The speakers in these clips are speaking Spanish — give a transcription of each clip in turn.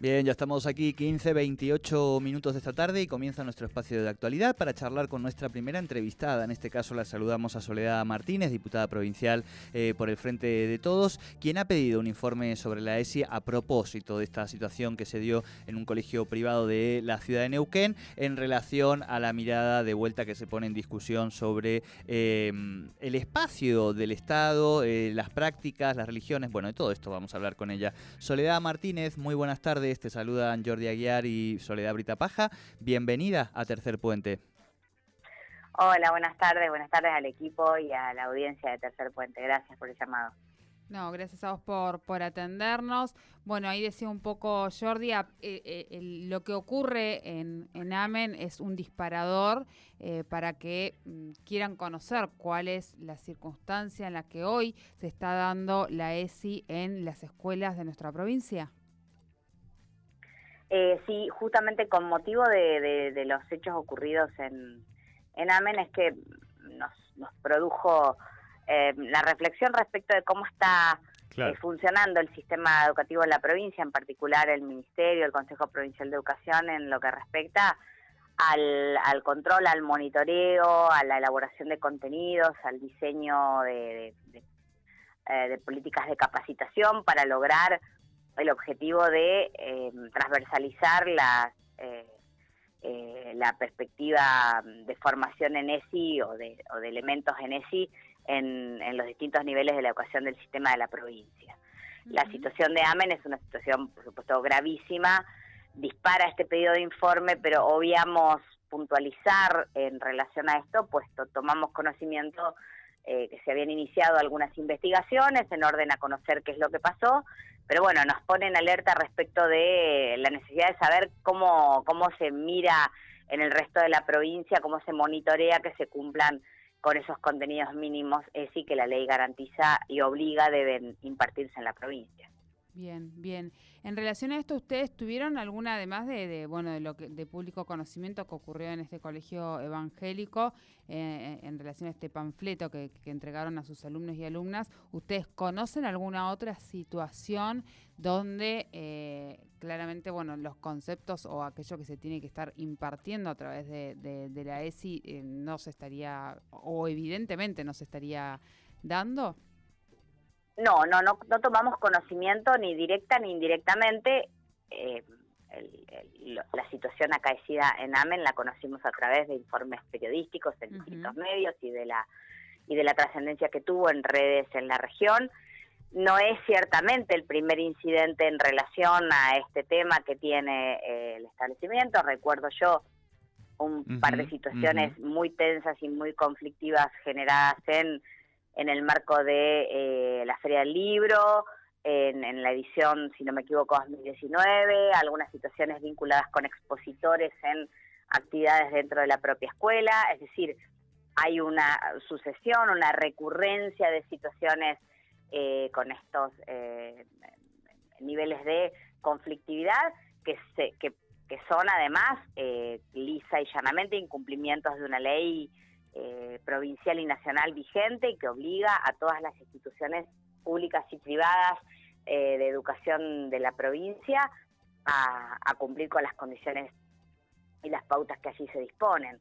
Bien, ya estamos aquí 15, 28 minutos de esta tarde y comienza nuestro espacio de actualidad para charlar con nuestra primera entrevistada. En este caso la saludamos a Soledad Martínez, diputada provincial eh, por el Frente de Todos, quien ha pedido un informe sobre la ESI a propósito de esta situación que se dio en un colegio privado de la ciudad de Neuquén en relación a la mirada de vuelta que se pone en discusión sobre eh, el espacio del Estado, eh, las prácticas, las religiones. Bueno, de todo esto vamos a hablar con ella. Soledad Martínez, muy buenas tardes. Te saludan Jordi Aguiar y Soledad Brita Paja. Bienvenida a Tercer Puente. Hola, buenas tardes. Buenas tardes al equipo y a la audiencia de Tercer Puente. Gracias por el llamado. No, gracias a vos por, por atendernos. Bueno, ahí decía un poco Jordi, eh, eh, lo que ocurre en, en, AMEN es un disparador eh, para que mm, quieran conocer cuál es la circunstancia en la que hoy se está dando la ESI en las escuelas de nuestra provincia. Eh, sí, justamente con motivo de, de, los hechos ocurridos en, en Amen es que nos, nos produjo eh, la reflexión respecto de cómo está eh, funcionando el sistema educativo en la provincia, en particular el Ministerio, el Consejo Provincial de Educación, en lo que respecta al, al control, al monitoreo, a la elaboración de contenidos, al diseño de, de, eh, políticas de capacitación para lograr el objetivo de eh, transversalizar la, eh, eh, la perspectiva de formación en ESI o de, o de elementos en ESI en, en, los distintos niveles de la educación del sistema de la provincia. La situación de AMEN es una situación, por supuesto, gravísima, dispara este pedido de informe, pero obviamos puntualizar en relación a esto, puesto tomamos conocimiento eh, que se habían iniciado algunas investigaciones en orden a conocer qué es lo que pasó, pero bueno, nos pone en alerta respecto de la necesidad de saber cómo, cómo se mira en el resto de la provincia, cómo se monitorea que se cumplan con esos contenidos mínimos, es sí que la ley garantiza y obliga deben impartirse en la provincia. Bien, bien. En relación a esto, ¿ustedes tuvieron alguna, además de, de bueno, de lo que, de público conocimiento que ocurrió en este colegio evangélico, eh, en relación a este panfleto que, que, entregaron a sus alumnos y alumnas, ¿ustedes conocen alguna otra situación donde eh, claramente, bueno, los conceptos o aquello que se tiene que estar impartiendo a través de, de, de la ESI eh, no se estaría, o evidentemente no se estaría dando? No, no, no, no tomamos conocimiento ni directa ni indirectamente. Eh, el, el, la situación acaecida en Amen la conocimos a través de informes periodísticos en uh -huh. distintos medios y de la y de la trascendencia que tuvo en redes en la región. No es ciertamente el primer incidente en relación a este tema que tiene eh, el establecimiento. Recuerdo yo un uh -huh, par de situaciones uh -huh. muy tensas y muy conflictivas generadas en en el marco de eh, la Feria del Libro, en, la edición, si no me equivoco, 2019, algunas situaciones vinculadas con expositores en actividades dentro de la propia escuela, es decir, hay una sucesión, una recurrencia de situaciones eh, con estos eh, niveles de conflictividad que, se, que, que son además eh, lisa y llanamente incumplimientos de una ley eh, provincial y nacional vigente y que obliga a todas las instituciones públicas y privadas eh, de educación de la provincia a, a, cumplir con las condiciones y las pautas que allí se disponen.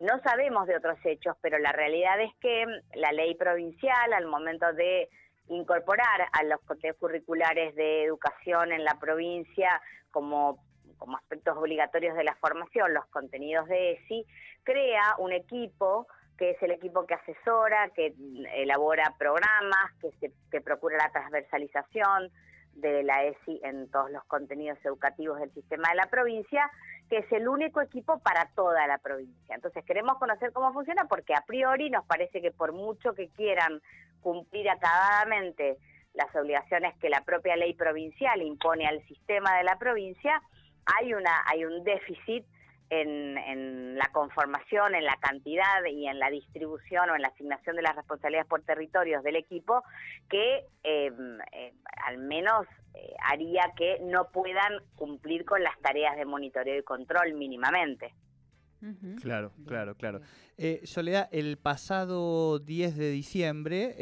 No sabemos de otros hechos, pero la realidad es que la ley provincial, al momento de incorporar a los contenidos curriculares de educación en la provincia como como aspectos obligatorios de la formación, los contenidos de ESI, crea un equipo que es el equipo que asesora, que elabora programas, que, se, que procura la transversalización de la ESI en todos los contenidos educativos del sistema de la provincia, que es el único equipo para toda la provincia. Entonces queremos conocer cómo funciona porque a priori nos parece que por mucho que quieran cumplir acabadamente las obligaciones que la propia ley provincial impone al sistema de la provincia, hay una hay un déficit en, en, la conformación, en la cantidad y en la distribución o en la asignación de las responsabilidades por territorios del equipo que eh, eh, al menos eh, haría que no puedan cumplir con las tareas de monitoreo y control mínimamente. Uh -huh. Claro, claro, claro. Eh, Soledad, el pasado 10 de diciembre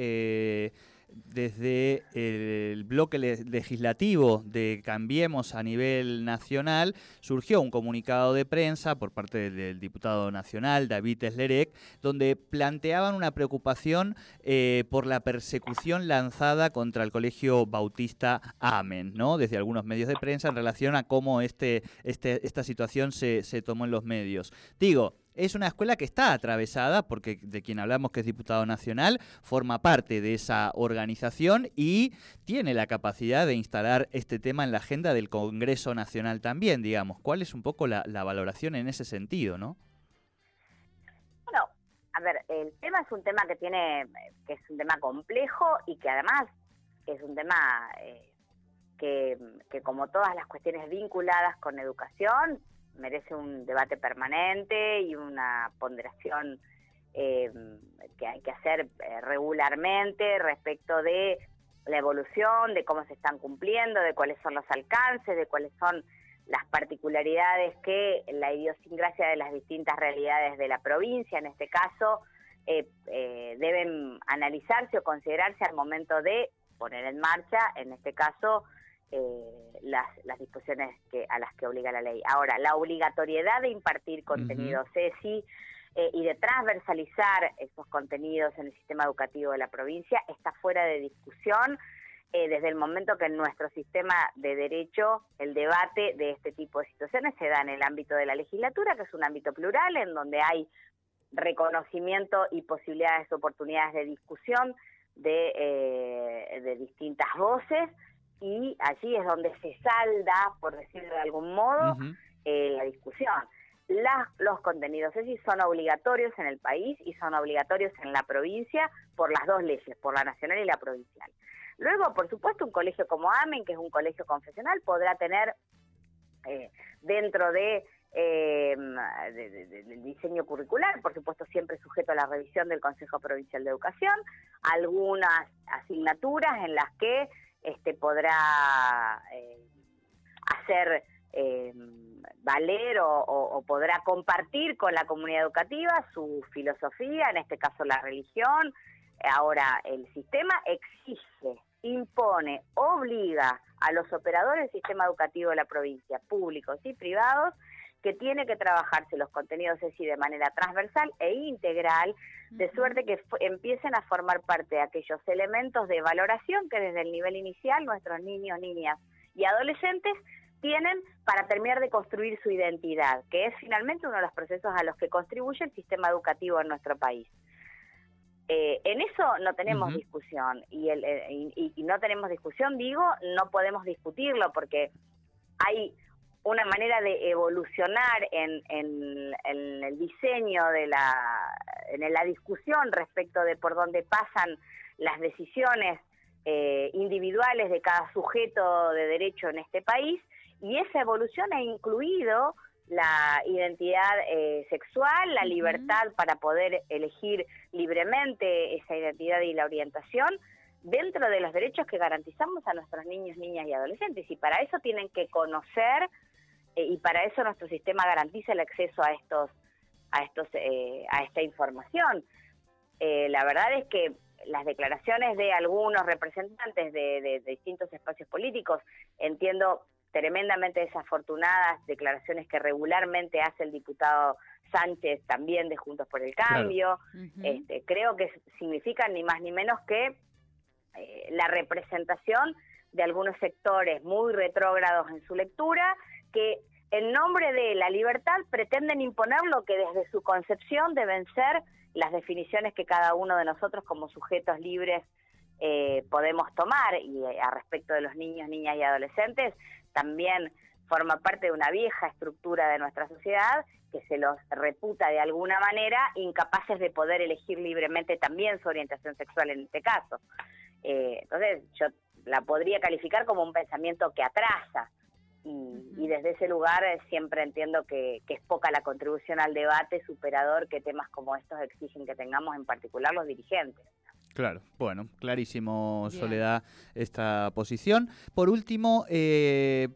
desde el bloque legislativo de Cambiemos a nivel nacional surgió un comunicado de prensa por parte del diputado nacional David Eslerec, donde planteaban una preocupación eh, por la persecución lanzada contra el Colegio Bautista Amen, ¿no? Desde algunos medios de prensa en relación a cómo este, este esta situación se, se tomó en los medios. Digo, es una escuela que está atravesada, porque de quien hablamos que es diputado nacional, forma parte de esa organización y tiene la capacidad de instalar este tema en la agenda del Congreso Nacional también, digamos. ¿Cuál es un poco la, valoración en ese sentido, no? Bueno, a ver, el tema es un tema que tiene, que es un tema complejo y que además es un tema eh, que, que como todas las cuestiones vinculadas con educación, merece un debate permanente y una ponderación eh, que hay que hacer eh, regularmente respecto de la evolución, de cómo se están cumpliendo, de cuáles son los alcances, de cuáles son las particularidades que la idiosincrasia de las distintas realidades de la provincia, en este caso, eh, deben analizarse o considerarse al momento de poner en marcha, en este caso, eh, las, las disposiciones que, a las que obliga la ley. Ahora, la obligatoriedad de impartir contenidos ESI eh, y de transversalizar esos contenidos en el sistema educativo de la provincia está fuera de discusión eh, desde el momento que en nuestro sistema de derecho el debate de este tipo de situaciones se da en el ámbito de la legislatura, que es un ámbito plural, en donde hay reconocimiento y posibilidades, oportunidades de discusión de, eh, de distintas voces y allí es donde se salda, por decirlo de algún modo, eh, la discusión. los contenidos ESI son obligatorios en el país y son obligatorios en la provincia por las dos leyes, por la nacional y la provincial. Luego, por supuesto, un colegio como AMEN, que es un colegio confesional, podrá tener eh, dentro de eh, del diseño curricular, por supuesto siempre sujeto a la revisión del Consejo Provincial de Educación, algunas asignaturas en las que este, podrá eh, hacer eh, valer o, podrá compartir con la comunidad educativa su filosofía, en este caso la religión. Ahora, el sistema exige, impone, obliga a los operadores del sistema educativo de la provincia, públicos y privados, que tiene que trabajarse los contenidos así de manera transversal e integral, de suerte que empiecen a formar parte de aquellos elementos de valoración que desde el nivel inicial nuestros niños, niñas y adolescentes tienen para terminar de construir su identidad, que es finalmente uno de los procesos a los que contribuye el sistema educativo en nuestro país. Eh, en eso no tenemos discusión y, el, eh, y no tenemos discusión, digo, no podemos discutirlo porque hay una manera de evolucionar en, el diseño de la, en la discusión respecto de por dónde pasan las decisiones eh, individuales de cada sujeto de derecho en este país y esa evolución ha incluido la identidad eh, sexual, la libertad para poder elegir libremente esa identidad y la orientación dentro de los derechos que garantizamos a nuestros niños, niñas y adolescentes. Y para eso tienen que conocer y para eso nuestro sistema garantiza el acceso a estos a estos eh, a esta información. Eh, la verdad es que las declaraciones de algunos representantes de, distintos espacios políticos entiendo tremendamente desafortunadas declaraciones que regularmente hace el diputado Sánchez también de Juntos por el Cambio. Este, creo que significan ni más ni menos que la representación de algunos sectores muy retrógrados en su lectura que en nombre de la libertad pretenden imponer lo que desde su concepción deben ser las definiciones que cada uno de nosotros como sujetos libres eh, podemos tomar y eh, a respecto de los niños, niñas y adolescentes también forma parte de una vieja estructura de nuestra sociedad que se los reputa de alguna manera incapaces de poder elegir libremente también su orientación sexual en este caso. Eh, entonces yo la podría calificar como un pensamiento que atrasa, y, desde ese lugar eh, siempre entiendo que, es poca la contribución al debate superador que temas como estos exigen que tengamos, en particular los dirigentes. Claro, bueno, clarísimo, Soledad, esta posición. Por último, eh,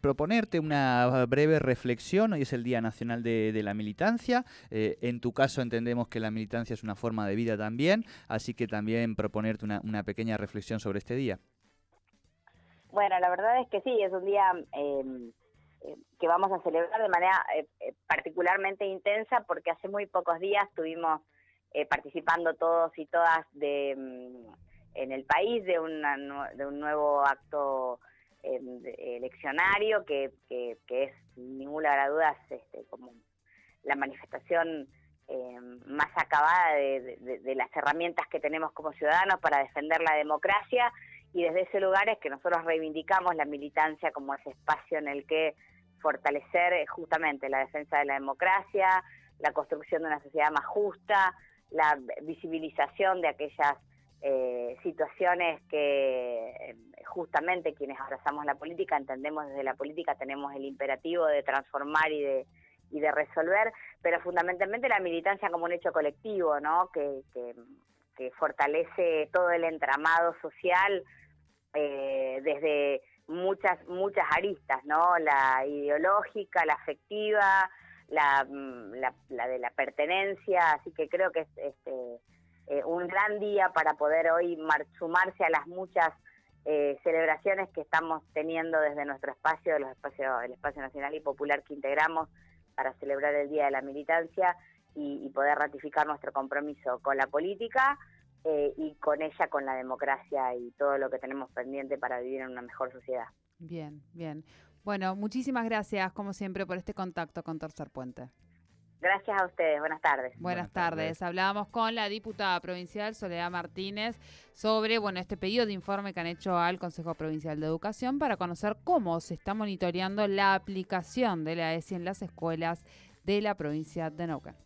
proponerte una breve reflexión. Hoy es el Día Nacional de, la Militancia. Eh, en tu caso entendemos que la militancia es una forma de vida también, así que también proponerte una, una pequeña reflexión sobre este día. Bueno, la verdad es que sí, es un día em, eh, que vamos a celebrar de manera eh, particularmente intensa porque hace muy pocos días estuvimos participando todos y todas de, mm, en el país de, una, de un nuevo acto eleccionario que, que, es, sin ninguna duda, este, como la manifestación eh, más acabada de, las herramientas que tenemos como ciudadanos para defender la democracia y desde ese lugar es que nosotros reivindicamos la militancia como ese espacio en el que fortalecer eh, justamente la defensa de la democracia, la construcción de una sociedad más justa, la visibilización de aquellas eh, situaciones que eh, justamente quienes abrazamos la política entendemos desde la política tenemos el imperativo de transformar y de y de resolver, pero fundamentalmente la militancia como un hecho colectivo, ¿no? Que, que, fortalece todo el entramado social eh, desde muchas muchas aristas, ¿no? La ideológica, la afectiva, la, mm, de la pertenencia, así que creo que es este eh, un gran día para poder hoy sumarse a las muchas eh, celebraciones que estamos teniendo desde nuestro espacio, los espacios, el espacio nacional y popular que integramos para celebrar el Día de la Militancia y, poder ratificar nuestro compromiso con la política eh, y con ella, con la democracia y todo lo que tenemos pendiente para vivir en una mejor sociedad. Bien, bien. Bueno, muchísimas gracias, como siempre, por este contacto con Tercer Puente. Gracias a ustedes. Buenas tardes. Buenas, tardes. Hablábamos con la diputada provincial Soledad Martínez sobre bueno este pedido de informe que han hecho al Consejo Provincial de Educación para conocer cómo se está monitoreando la aplicación de la ESI en las escuelas de la provincia de Neuquén.